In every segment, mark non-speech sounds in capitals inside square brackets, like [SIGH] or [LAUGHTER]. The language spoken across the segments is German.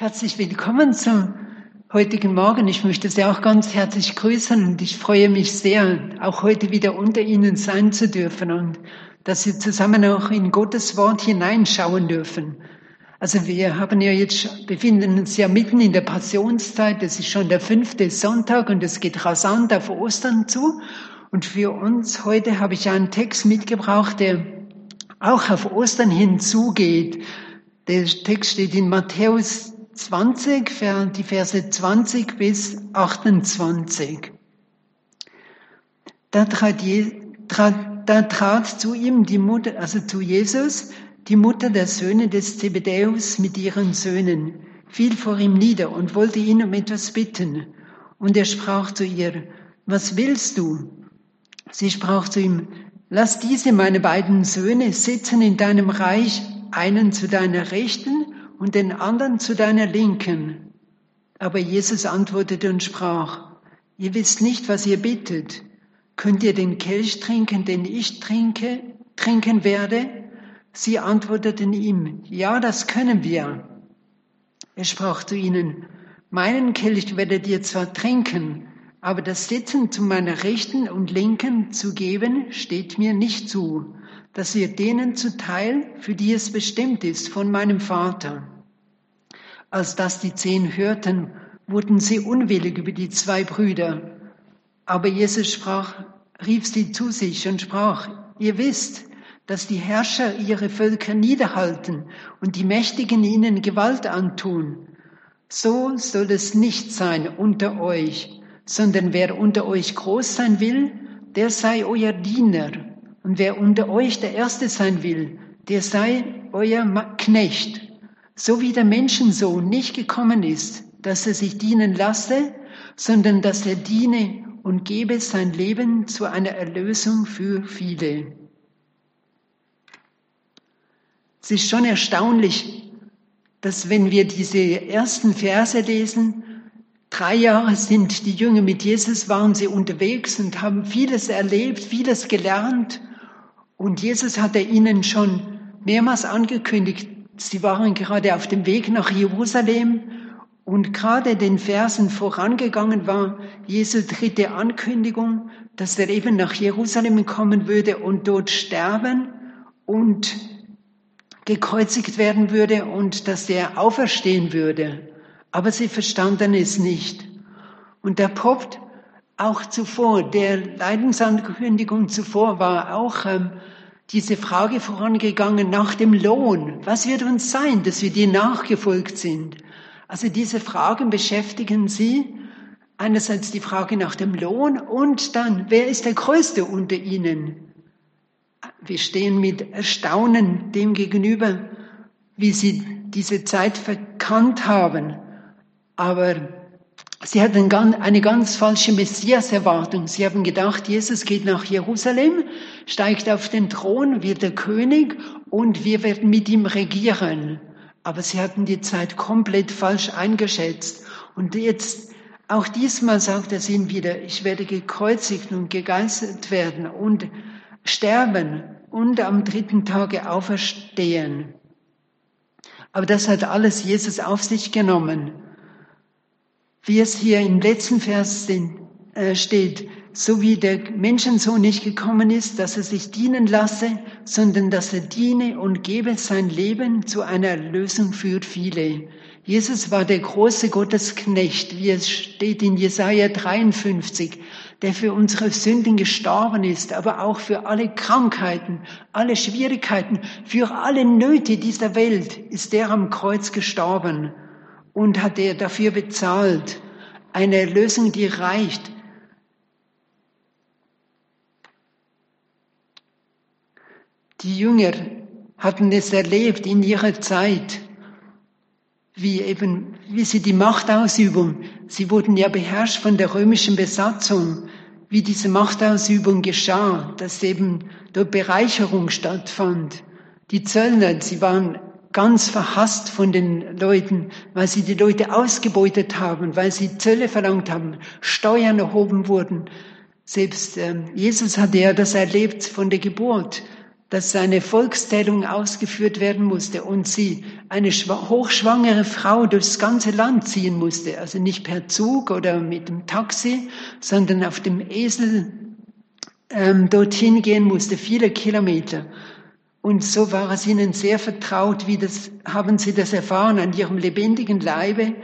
Herzlich willkommen zum heutigen Morgen. Ich möchte Sie auch ganz herzlich grüßen und ich freue mich sehr, auch heute wieder unter Ihnen sein zu dürfen und dass Sie zusammen auch in Gottes Wort hineinschauen dürfen. Also wir haben ja jetzt, befinden uns ja mitten in der Passionszeit. Das ist schon der fünfte Sonntag und es geht rasant auf Ostern zu. Und für uns heute habe ich einen Text mitgebracht, der auch auf Ostern hinzugeht. Der Text steht in Matthäus 20, die Verse 20 bis 28. Da trat, Je, trat, da trat zu ihm die Mutter, also zu Jesus, die Mutter der Söhne des Zebedäus mit ihren Söhnen, fiel vor ihm nieder und wollte ihn um etwas bitten. Und er sprach zu ihr, was willst du? Sie sprach zu ihm, lass diese meine beiden Söhne sitzen in deinem Reich, einen zu deiner Rechten und den anderen zu deiner Linken. Aber Jesus antwortete und sprach, ihr wisst nicht, was ihr bittet. Könnt ihr den Kelch trinken, den ich trinke, trinken werde? Sie antworteten ihm, ja, das können wir. Er sprach zu ihnen, meinen Kelch werdet ihr zwar trinken, aber das Sitzen zu meiner Rechten und Linken zu geben, steht mir nicht zu das wird denen zuteil, für die es bestimmt ist von meinem Vater. Als das die zehn hörten, wurden sie unwillig über die zwei Brüder. Aber Jesus sprach, rief sie zu sich und sprach, ihr wisst, dass die Herrscher ihre Völker niederhalten und die Mächtigen ihnen Gewalt antun. So soll es nicht sein unter euch, sondern wer unter euch groß sein will, der sei euer Diener. Und wer unter euch der Erste sein will, der sei euer Knecht. So wie der Menschensohn nicht gekommen ist, dass er sich dienen lasse, sondern dass er diene und gebe sein Leben zu einer Erlösung für viele. Es ist schon erstaunlich, dass wenn wir diese ersten Verse lesen, drei Jahre sind die Jünger mit Jesus, waren sie unterwegs und haben vieles erlebt, vieles gelernt und Jesus hatte ihnen schon mehrmals angekündigt, sie waren gerade auf dem Weg nach Jerusalem und gerade den Versen vorangegangen war Jesu dritte Ankündigung, dass er eben nach Jerusalem kommen würde und dort sterben und gekreuzigt werden würde und dass er auferstehen würde. Aber sie verstanden es nicht. Und da poppt auch zuvor, der Leidensankündigung zuvor war auch ähm, diese Frage vorangegangen nach dem Lohn. Was wird uns sein, dass wir dir nachgefolgt sind? Also diese Fragen beschäftigen sie. Einerseits die Frage nach dem Lohn und dann, wer ist der Größte unter ihnen? Wir stehen mit Erstaunen dem gegenüber, wie sie diese Zeit verkannt haben. Aber Sie hatten eine ganz falsche Messias-Erwartung. Sie haben gedacht, Jesus geht nach Jerusalem, steigt auf den Thron, wird der König und wir werden mit ihm regieren. Aber sie hatten die Zeit komplett falsch eingeschätzt. Und jetzt, auch diesmal sagt er ihnen wieder, ich werde gekreuzigt und gegeißelt werden und sterben und am dritten Tage auferstehen. Aber das hat alles Jesus auf sich genommen wie es hier im letzten Vers äh, steht, so wie der Menschensohn nicht gekommen ist, dass er sich dienen lasse, sondern dass er diene und gebe sein Leben zu einer Lösung für viele. Jesus war der große Gottesknecht, wie es steht in Jesaja 53, der für unsere Sünden gestorben ist, aber auch für alle Krankheiten, alle Schwierigkeiten, für alle Nöte dieser Welt ist er am Kreuz gestorben und hat er dafür bezahlt. Eine Lösung, die reicht. Die Jünger hatten es erlebt in ihrer Zeit, wie eben, wie sie die Machtausübung, sie wurden ja beherrscht von der römischen Besatzung, wie diese Machtausübung geschah, dass eben dort Bereicherung stattfand. Die Zöllner, sie waren ganz verhasst von den Leuten, weil sie die Leute ausgebeutet haben, weil sie Zölle verlangt haben, Steuern erhoben wurden. Selbst äh, Jesus hatte ja das erlebt von der Geburt. dass seine Volkszählung ausgeführt werden musste und sie eine hochschwangere Frau durchs ganze Land ziehen musste, also nicht per Zug oder mit dem Taxi, sondern auf dem Esel ähm, dorthin gehen musste, viele Kilometer. Und so war es ihnen sehr vertraut, wie das, haben sie das erfahren an ihrem lebendigen Leibe,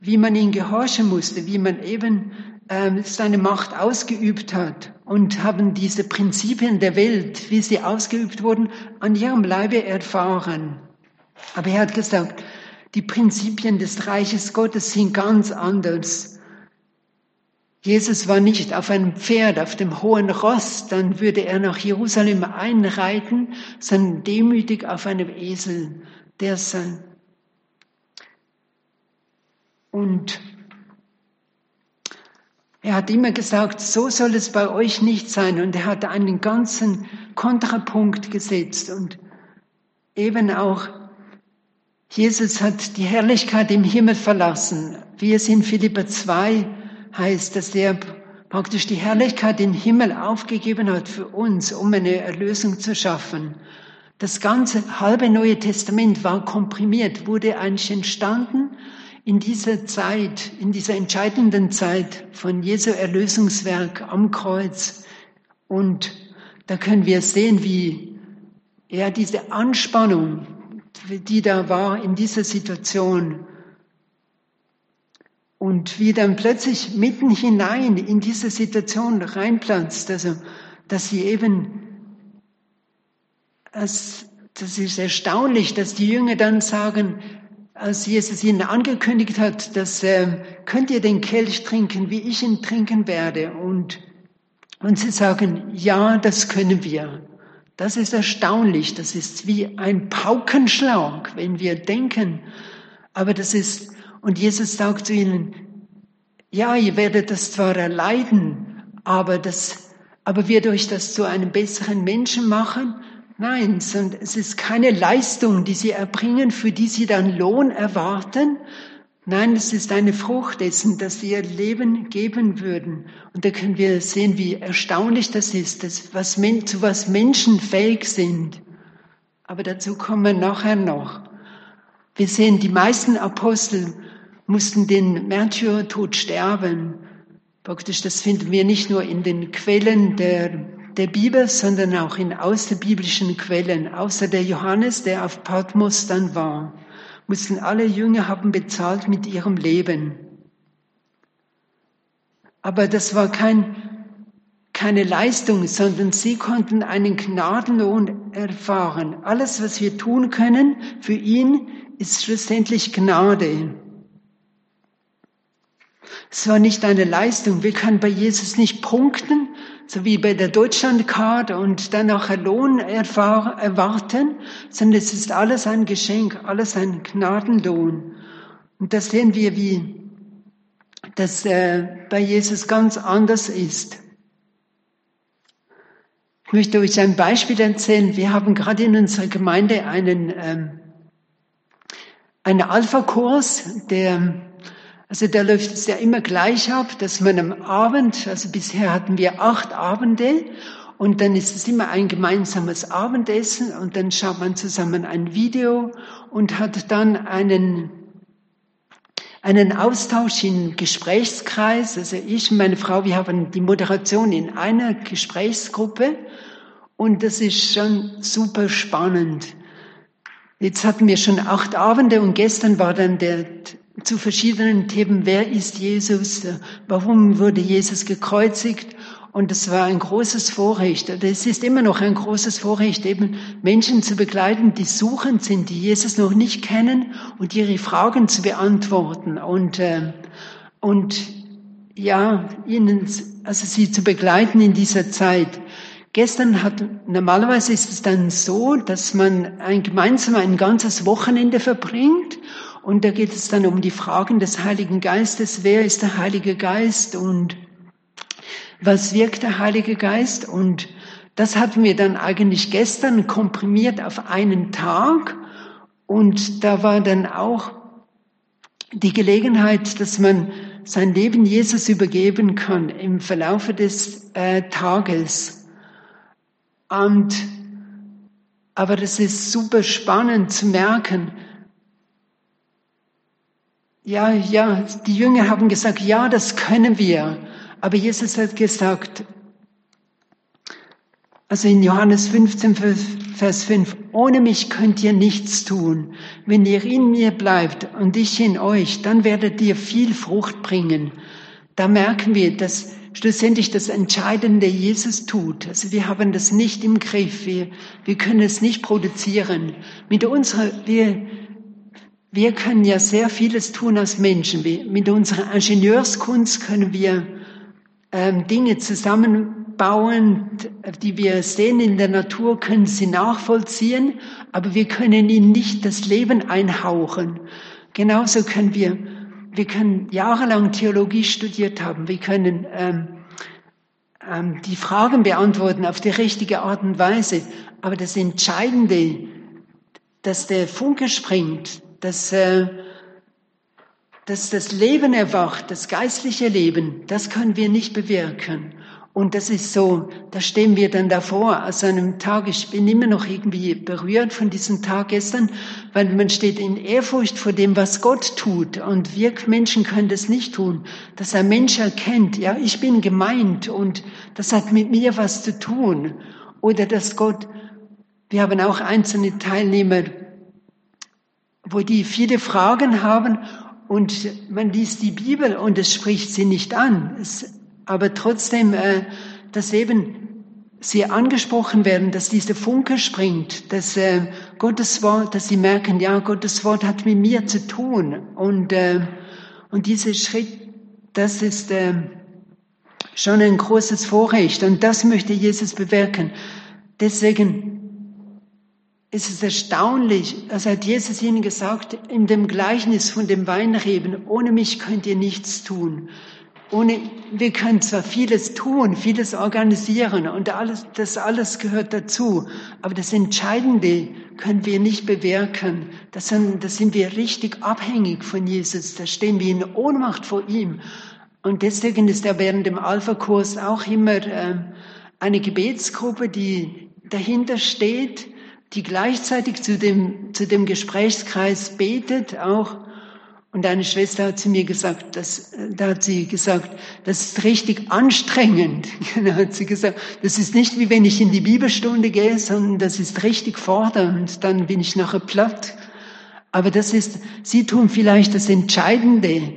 wie man ihn gehorchen musste, wie man eben ähm, seine Macht ausgeübt hat und haben diese Prinzipien der Welt, wie sie ausgeübt wurden, an ihrem Leibe erfahren. Aber er hat gesagt, die Prinzipien des Reiches Gottes sind ganz anders. Jesus war nicht auf einem Pferd, auf dem hohen Ross, dann würde er nach Jerusalem einreiten, sondern demütig auf einem Esel, der sein. Und er hat immer gesagt, so soll es bei euch nicht sein. Und er hat einen ganzen Kontrapunkt gesetzt. Und eben auch, Jesus hat die Herrlichkeit im Himmel verlassen. Wie es in Philippa 2 heißt, dass er praktisch die Herrlichkeit im Himmel aufgegeben hat für uns, um eine Erlösung zu schaffen. Das ganze halbe Neue Testament war komprimiert, wurde eigentlich entstanden in dieser Zeit, in dieser entscheidenden Zeit von Jesu Erlösungswerk am Kreuz. Und da können wir sehen, wie er diese Anspannung, die da war in dieser Situation, und wie dann plötzlich mitten hinein in diese Situation reinplatzt, also dass sie eben, das, das ist erstaunlich, dass die Jünger dann sagen, als Jesus ihnen angekündigt hat, dass äh, könnt ihr den Kelch trinken, wie ich ihn trinken werde. Und, und sie sagen, ja, das können wir. Das ist erstaunlich. Das ist wie ein Paukenschlag, wenn wir denken. Aber das ist, und Jesus sagt zu ihnen, ja, ihr werdet das zwar erleiden, aber das, aber wird euch das zu einem besseren Menschen machen? Nein, sondern es ist keine Leistung, die sie erbringen, für die sie dann Lohn erwarten. Nein, es ist eine Frucht dessen, dass sie ihr Leben geben würden. Und da können wir sehen, wie erstaunlich das ist, dass was, zu was Menschen fähig sind. Aber dazu kommen wir nachher noch. Wir sehen, die meisten Apostel mussten den Märtyrertod sterben. Praktisch, das finden wir nicht nur in den Quellen der der Bibel, sondern auch in außerbiblischen Quellen. Außer der Johannes, der auf Patmos dann war, mussten alle Jünger haben bezahlt mit ihrem Leben. Aber das war kein, keine Leistung, sondern sie konnten einen Gnadenlohn erfahren. Alles, was wir tun können für ihn, ist schlussendlich Gnade. Es war nicht eine Leistung. Wir können bei Jesus nicht punkten, so wie bei der Deutschlandcard und dann nachher Lohn erwarten, sondern es ist alles ein Geschenk, alles ein Gnadenlohn. Und das sehen wir, wie das äh, bei Jesus ganz anders ist. Ich möchte euch ein Beispiel erzählen. Wir haben gerade in unserer Gemeinde einen, ähm, einen Alpha-Kurs, der also da läuft es ja immer gleich ab, dass man am Abend, also bisher hatten wir acht Abende und dann ist es immer ein gemeinsames Abendessen und dann schaut man zusammen ein Video und hat dann einen, einen Austausch im Gesprächskreis. Also ich und meine Frau, wir haben die Moderation in einer Gesprächsgruppe und das ist schon super spannend. Jetzt hatten wir schon acht Abende und gestern war dann der zu verschiedenen Themen. Wer ist Jesus? Warum wurde Jesus gekreuzigt? Und es war ein großes Vorrecht. Es ist immer noch ein großes Vorrecht, eben Menschen zu begleiten, die suchend sind, die Jesus noch nicht kennen und ihre Fragen zu beantworten und, äh, und ja, ihnen, also sie zu begleiten in dieser Zeit. Gestern hat, normalerweise ist es dann so, dass man ein, gemeinsam ein ganzes Wochenende verbringt und da geht es dann um die Fragen des Heiligen Geistes. Wer ist der Heilige Geist und was wirkt der Heilige Geist? Und das hatten wir dann eigentlich gestern komprimiert auf einen Tag. Und da war dann auch die Gelegenheit, dass man sein Leben Jesus übergeben kann im Verlaufe des äh, Tages. Und Aber das ist super spannend zu merken. Ja, ja, die Jünger haben gesagt, ja, das können wir. Aber Jesus hat gesagt, also in Johannes 15, Vers 5, ohne mich könnt ihr nichts tun. Wenn ihr in mir bleibt und ich in euch, dann werdet ihr viel Frucht bringen. Da merken wir, dass schlussendlich das Entscheidende Jesus tut. Also wir haben das nicht im Griff. Wir, wir können es nicht produzieren. Mit unserer, wir, wir können ja sehr vieles tun als Menschen. Mit unserer Ingenieurskunst können wir ähm, Dinge zusammenbauen, die wir sehen in der Natur, können sie nachvollziehen, aber wir können ihnen nicht das Leben einhauchen. Genauso können wir wir können jahrelang Theologie studiert haben, wir können ähm, ähm, die Fragen beantworten auf die richtige Art und Weise, aber das Entscheidende, dass der Funke springt, dass, äh, dass das Leben erwacht, das geistliche Leben, das können wir nicht bewirken. Und das ist so, da stehen wir dann davor, aus einem Tag, ich bin immer noch irgendwie berührt von diesem Tag gestern, weil man steht in Ehrfurcht vor dem, was Gott tut. Und wir Menschen können das nicht tun, dass ein Mensch erkennt, ja, ich bin gemeint und das hat mit mir was zu tun. Oder dass Gott, wir haben auch einzelne Teilnehmer, wo die viele Fragen haben und man liest die Bibel und es spricht sie nicht an. Es, aber trotzdem, äh, dass eben sie angesprochen werden, dass dieser Funke springt, dass äh, Gottes Wort, dass sie merken, ja, Gottes Wort hat mit mir zu tun. Und, äh, und dieser Schritt, das ist äh, schon ein großes Vorrecht. Und das möchte Jesus bewirken. Deswegen ist es erstaunlich, als hat Jesus ihnen gesagt, in dem Gleichnis von dem Weinreben, ohne mich könnt ihr nichts tun. Ohne, wir können zwar vieles tun, vieles organisieren und alles, das alles gehört dazu, aber das Entscheidende können wir nicht bewirken. Das sind, das sind wir richtig abhängig von Jesus. Da stehen wir in Ohnmacht vor ihm. Und deswegen ist er während dem Alpha-Kurs auch immer äh, eine Gebetsgruppe, die dahinter steht, die gleichzeitig zu dem, zu dem Gesprächskreis betet, auch und eine Schwester hat zu mir gesagt, das, da hat sie gesagt, das ist richtig anstrengend. Da [LAUGHS] hat sie gesagt, das ist nicht wie wenn ich in die Bibelstunde gehe, sondern das ist richtig fordernd. Dann bin ich nachher platt. Aber das ist, Sie tun vielleicht das Entscheidende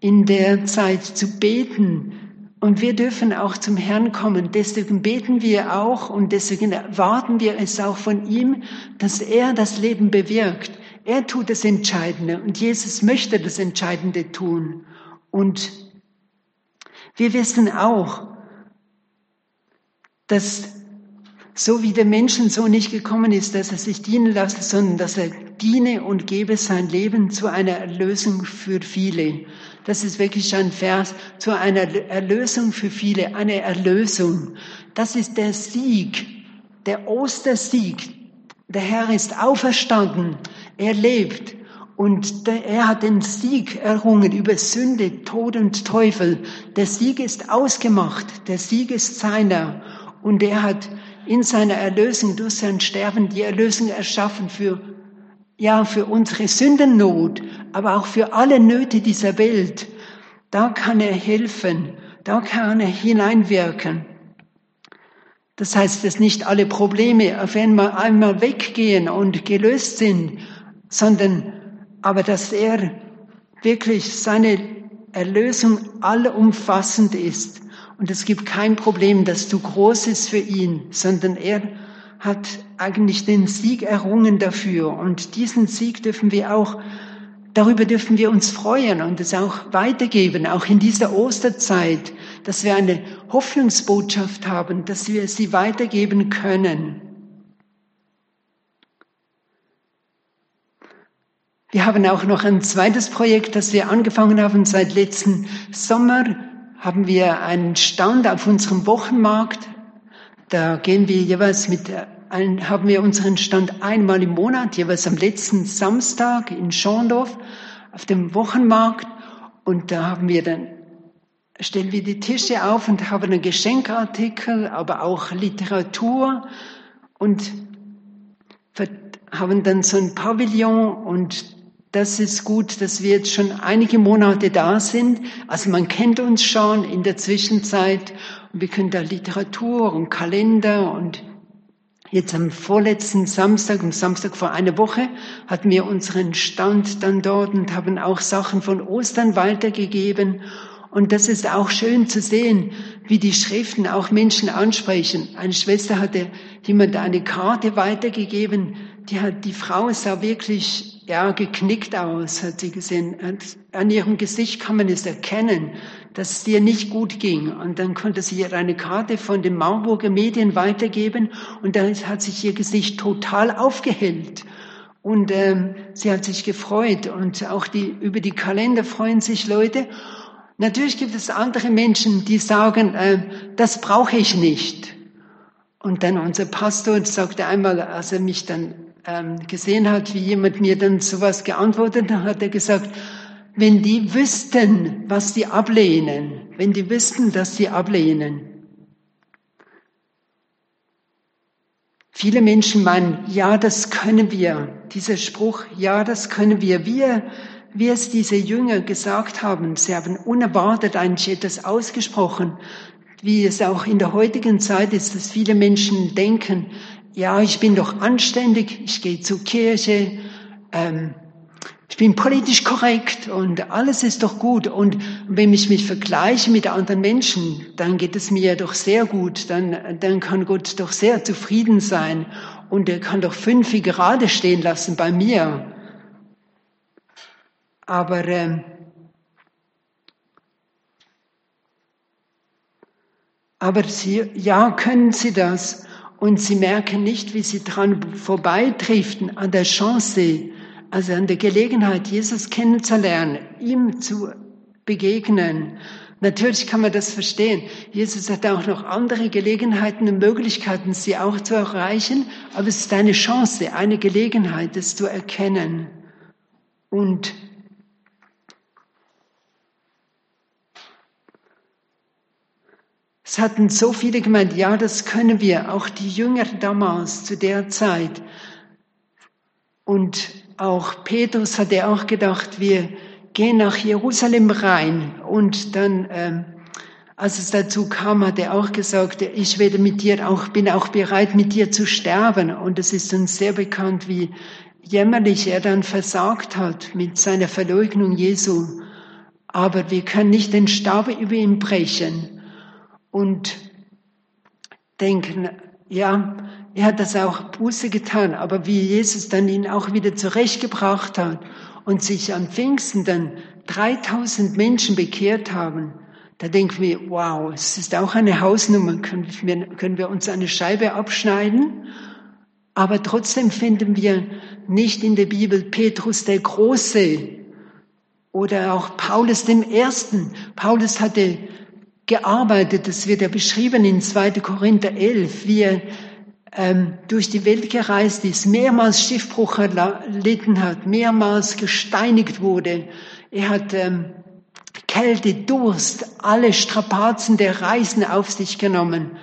in der Zeit zu beten. Und wir dürfen auch zum Herrn kommen. Deswegen beten wir auch und deswegen erwarten wir es auch von ihm, dass er das Leben bewirkt. Er tut das Entscheidende und Jesus möchte das Entscheidende tun. Und wir wissen auch, dass so wie der Menschen so nicht gekommen ist, dass er sich dienen lasse, sondern dass er diene und gebe sein Leben zu einer Erlösung für viele. Das ist wirklich ein Vers zu einer Erlösung für viele, eine Erlösung. Das ist der Sieg, der Ostersieg. Der Herr ist auferstanden. Er lebt und er hat den Sieg errungen über Sünde, Tod und Teufel. Der Sieg ist ausgemacht, der Sieg ist seiner und er hat in seiner Erlösung durch sein Sterben die Erlösung erschaffen für ja, für unsere Sündennot, aber auch für alle Nöte dieser Welt. Da kann er helfen, da kann er hineinwirken. Das heißt, dass nicht alle Probleme auf einmal, einmal weggehen und gelöst sind, sondern aber dass er wirklich seine Erlösung allumfassend ist. Und es gibt kein Problem, das zu groß ist für ihn, sondern er hat eigentlich den Sieg errungen dafür. Und diesen Sieg dürfen wir auch, darüber dürfen wir uns freuen und es auch weitergeben, auch in dieser Osterzeit, dass wir eine Hoffnungsbotschaft haben, dass wir sie weitergeben können. Wir haben auch noch ein zweites Projekt, das wir angefangen haben. Seit letzten Sommer haben wir einen Stand auf unserem Wochenmarkt. Da gehen wir jeweils mit, haben wir unseren Stand einmal im Monat, jeweils am letzten Samstag in Schorndorf auf dem Wochenmarkt. Und da haben wir dann, stellen wir die Tische auf und haben einen Geschenkartikel, aber auch Literatur. Und haben dann so ein Pavillon und das ist gut, dass wir jetzt schon einige Monate da sind. Also man kennt uns schon in der Zwischenzeit und wir können da Literatur und Kalender und jetzt am vorletzten Samstag, am Samstag vor einer Woche, hatten wir unseren Stand dann dort und haben auch Sachen von Ostern weitergegeben. Und das ist auch schön zu sehen, wie die Schriften auch Menschen ansprechen. Eine Schwester hatte jemand eine Karte weitergegeben, die hat, die Frau sah wirklich, ja, geknickt aus, hat sie gesehen. An ihrem Gesicht kann man es erkennen, dass es ihr nicht gut ging. Und dann konnte sie ihr eine Karte von den Marburger Medien weitergeben und dann hat sich ihr Gesicht total aufgehellt. Und ähm, sie hat sich gefreut und auch die, über die Kalender freuen sich Leute. Natürlich gibt es andere Menschen, die sagen, äh, das brauche ich nicht. Und dann unser Pastor sagte einmal, als er mich dann ähm, gesehen hat, wie jemand mir dann sowas geantwortet hat, hat er gesagt, wenn die wüssten, was sie ablehnen, wenn die wüssten, dass sie ablehnen. Viele Menschen meinen, ja, das können wir. Dieser Spruch, ja, das können wir. Wir, wie es diese Jünger gesagt haben, sie haben unerwartet eigentlich etwas ausgesprochen, wie es auch in der heutigen Zeit ist, dass viele Menschen denken, ja, ich bin doch anständig, ich gehe zur Kirche, ähm, ich bin politisch korrekt und alles ist doch gut. Und wenn ich mich vergleiche mit anderen Menschen, dann geht es mir doch sehr gut. Dann, dann kann Gott doch sehr zufrieden sein und er kann doch fünf gerade stehen lassen bei mir. Aber ähm, aber sie, ja, können sie das und sie merken nicht, wie sie dran vorbeidriften an der Chance, also an der Gelegenheit, Jesus kennenzulernen, ihm zu begegnen. Natürlich kann man das verstehen. Jesus hat auch noch andere Gelegenheiten und Möglichkeiten, sie auch zu erreichen, aber es ist eine Chance, eine Gelegenheit, das zu erkennen. Und Es hatten so viele gemeint, ja, das können wir, auch die Jünger damals zu der Zeit. Und auch Petrus hatte auch gedacht, wir gehen nach Jerusalem rein. Und dann, ähm, als es dazu kam, hat er auch gesagt, ich werde mit dir auch, bin auch bereit, mit dir zu sterben. Und es ist uns sehr bekannt, wie jämmerlich er dann versagt hat mit seiner Verleugnung Jesu. Aber wir können nicht den Stab über ihn brechen und denken, ja, er hat das auch Buße getan, aber wie Jesus dann ihn auch wieder zurechtgebracht hat und sich am Pfingsten dann 3000 Menschen bekehrt haben, da denken wir, wow, es ist auch eine Hausnummer, können wir, können wir uns eine Scheibe abschneiden? Aber trotzdem finden wir nicht in der Bibel Petrus der Große oder auch Paulus dem Ersten. Paulus hatte gearbeitet. Das wird ja beschrieben in 2. Korinther 11, wie er durch die Welt gereist ist, mehrmals Schiffbruch erlitten hat, mehrmals gesteinigt wurde. Er hat ähm, Kälte, Durst, alle Strapazen der Reisen auf sich genommen,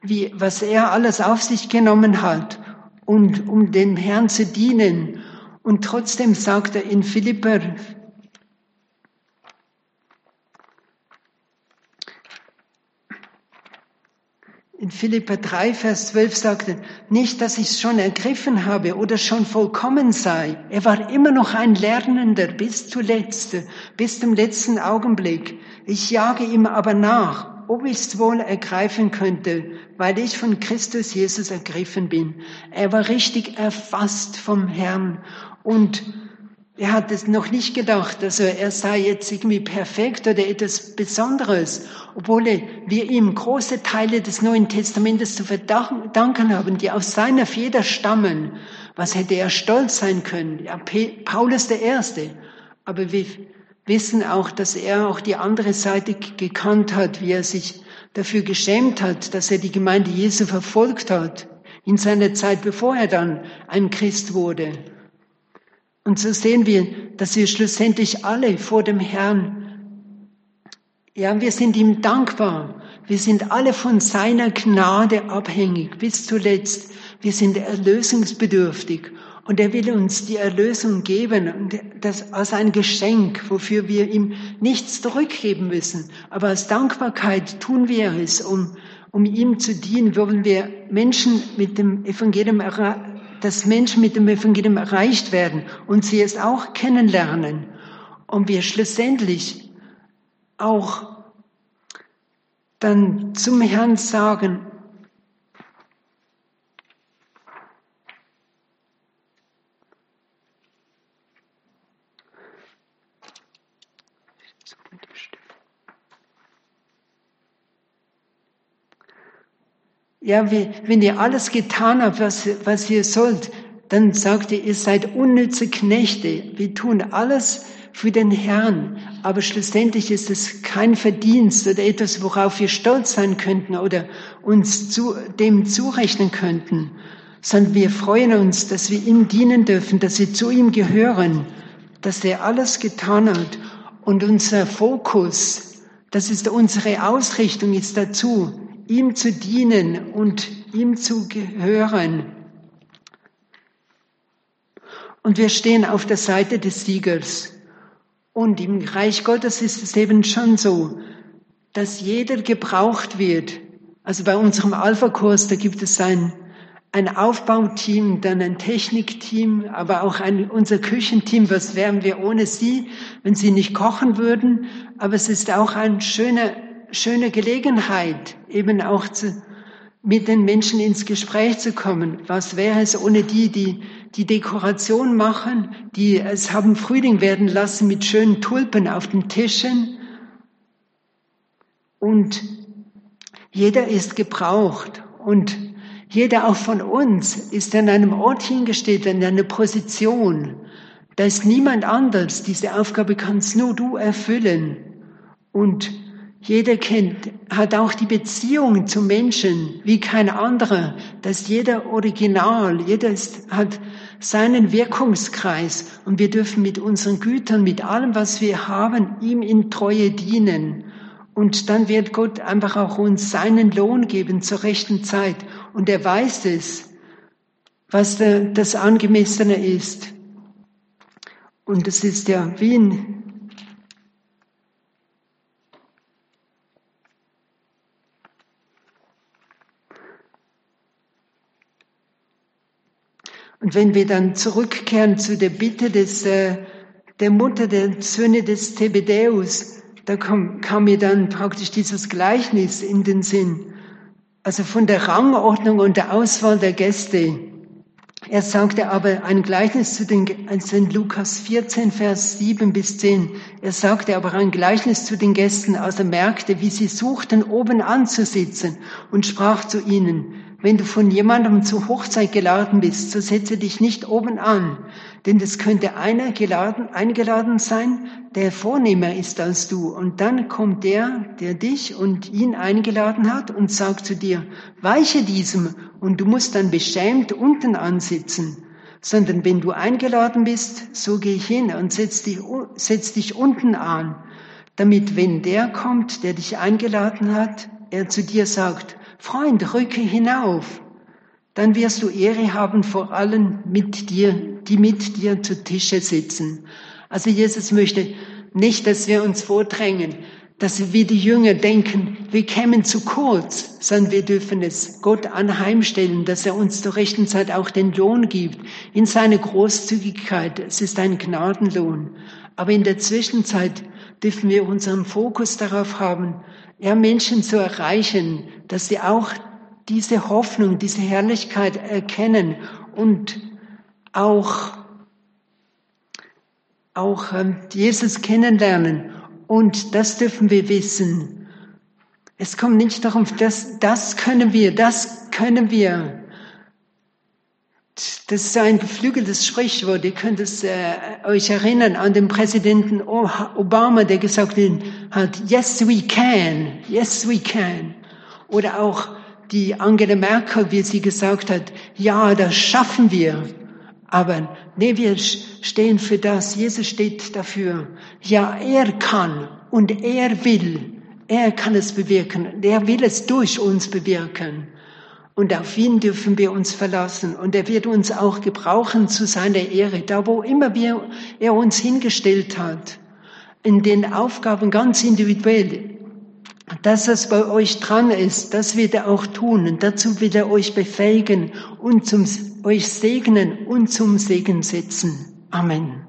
wie, was er alles auf sich genommen hat, und um dem Herrn zu dienen. Und trotzdem sagt er in Philipper In Philippa 3, Vers 12 sagte, nicht, dass ich es schon ergriffen habe oder schon vollkommen sei. Er war immer noch ein Lernender bis zuletzt, bis zum letzten Augenblick. Ich jage ihm aber nach, ob ich es wohl ergreifen könnte, weil ich von Christus Jesus ergriffen bin. Er war richtig erfasst vom Herrn und er hat es noch nicht gedacht, also er sei jetzt irgendwie perfekt oder etwas Besonderes, obwohl wir ihm große Teile des Neuen Testamentes zu verdanken haben, die aus seiner Feder stammen. Was hätte er stolz sein können? Ja, Paulus der Erste. Aber wir wissen auch, dass er auch die andere Seite gekannt hat, wie er sich dafür geschämt hat, dass er die Gemeinde Jesu verfolgt hat, in seiner Zeit, bevor er dann ein Christ wurde. Und so sehen wir, dass wir schlussendlich alle vor dem Herrn, ja, wir sind ihm dankbar. Wir sind alle von seiner Gnade abhängig bis zuletzt. Wir sind erlösungsbedürftig. Und er will uns die Erlösung geben und das als ein Geschenk, wofür wir ihm nichts zurückgeben müssen. Aber als Dankbarkeit tun wir es, um, um ihm zu dienen, wollen wir Menschen mit dem Evangelium, dass Menschen mit dem Evangelium erreicht werden und sie es auch kennenlernen. Und wir schlussendlich auch dann zum Herrn sagen, Ja, wenn ihr alles getan habt, was, was ihr sollt, dann sagt ihr, ihr seid unnütze Knechte. Wir tun alles für den Herrn. Aber schlussendlich ist es kein Verdienst oder etwas, worauf wir stolz sein könnten oder uns zu, dem zurechnen könnten, sondern wir freuen uns, dass wir ihm dienen dürfen, dass wir zu ihm gehören, dass er alles getan hat. Und unser Fokus, das ist unsere Ausrichtung, ist dazu, ihm zu dienen und ihm zu gehören. Und wir stehen auf der Seite des Siegers. Und im Reich Gottes ist es eben schon so, dass jeder gebraucht wird. Also bei unserem Alpha-Kurs, da gibt es ein, ein Aufbauteam, dann ein Technikteam, aber auch ein, unser Küchenteam. Was wären wir ohne sie, wenn sie nicht kochen würden? Aber es ist auch ein schöner schöne Gelegenheit, eben auch zu, mit den Menschen ins Gespräch zu kommen. Was wäre es ohne die, die die Dekoration machen, die es haben Frühling werden lassen mit schönen Tulpen auf den Tischen? Und jeder ist gebraucht und jeder auch von uns ist an einem Ort hingestellt, in einer Position. Da ist niemand anders. Diese Aufgabe kannst nur du erfüllen. Und jeder kennt, hat auch die Beziehung zu Menschen wie kein anderer. dass jeder Original, jeder ist, hat seinen Wirkungskreis und wir dürfen mit unseren Gütern, mit allem, was wir haben, ihm in Treue dienen. Und dann wird Gott einfach auch uns seinen Lohn geben zur rechten Zeit. Und er weiß es, was das Angemessene ist. Und es ist ja wie ein Und wenn wir dann zurückkehren zu der Bitte des, äh, der Mutter der Söhne des Zebedäus, da kam, kam mir dann praktisch dieses Gleichnis in den Sinn. Also von der Rangordnung und der Auswahl der Gäste. Er sagte aber ein Gleichnis zu den, in Lukas 14, Vers 7 bis 10. Er sagte aber ein Gleichnis zu den Gästen, als er merkte, wie sie suchten, oben anzusitzen und sprach zu ihnen, wenn du von jemandem zur Hochzeit geladen bist, so setze dich nicht oben an, denn es könnte einer geladen, eingeladen sein, der vornehmer ist als du. Und dann kommt der, der dich und ihn eingeladen hat und sagt zu dir, weiche diesem und du musst dann beschämt unten ansitzen. Sondern wenn du eingeladen bist, so geh hin und setz dich, setz dich unten an, damit wenn der kommt, der dich eingeladen hat, er zu dir sagt, Freund, rücke hinauf. Dann wirst du Ehre haben vor allen mit dir, die mit dir zu Tische sitzen. Also Jesus möchte nicht, dass wir uns vordrängen, dass wir die Jünger denken, wir kämen zu kurz, sondern wir dürfen es Gott anheimstellen, dass er uns zur rechten Zeit auch den Lohn gibt, in seine Großzügigkeit. Es ist ein Gnadenlohn. Aber in der Zwischenzeit dürfen wir unseren Fokus darauf haben, ja, Menschen zu erreichen, dass sie auch diese Hoffnung, diese Herrlichkeit erkennen und auch, auch ähm, Jesus kennenlernen. Und das dürfen wir wissen. Es kommt nicht darum, dass das können wir, das können wir. Das ist ein geflügeltes Sprichwort. Ihr könnt es äh, euch erinnern an den Präsidenten Obama, der gesagt hat, yes we can, yes we can. Oder auch die Angela Merkel, wie sie gesagt hat, ja, das schaffen wir. Aber nee, wir stehen für das. Jesus steht dafür. Ja, er kann und er will. Er kann es bewirken. Er will es durch uns bewirken. Und auf ihn dürfen wir uns verlassen. Und er wird uns auch gebrauchen zu seiner Ehre, da wo immer wir, er uns hingestellt hat. In den Aufgaben ganz individuell. Dass es bei euch dran ist, das wird er auch tun. Und dazu wird er euch befähigen und zum, euch segnen und zum Segen setzen. Amen.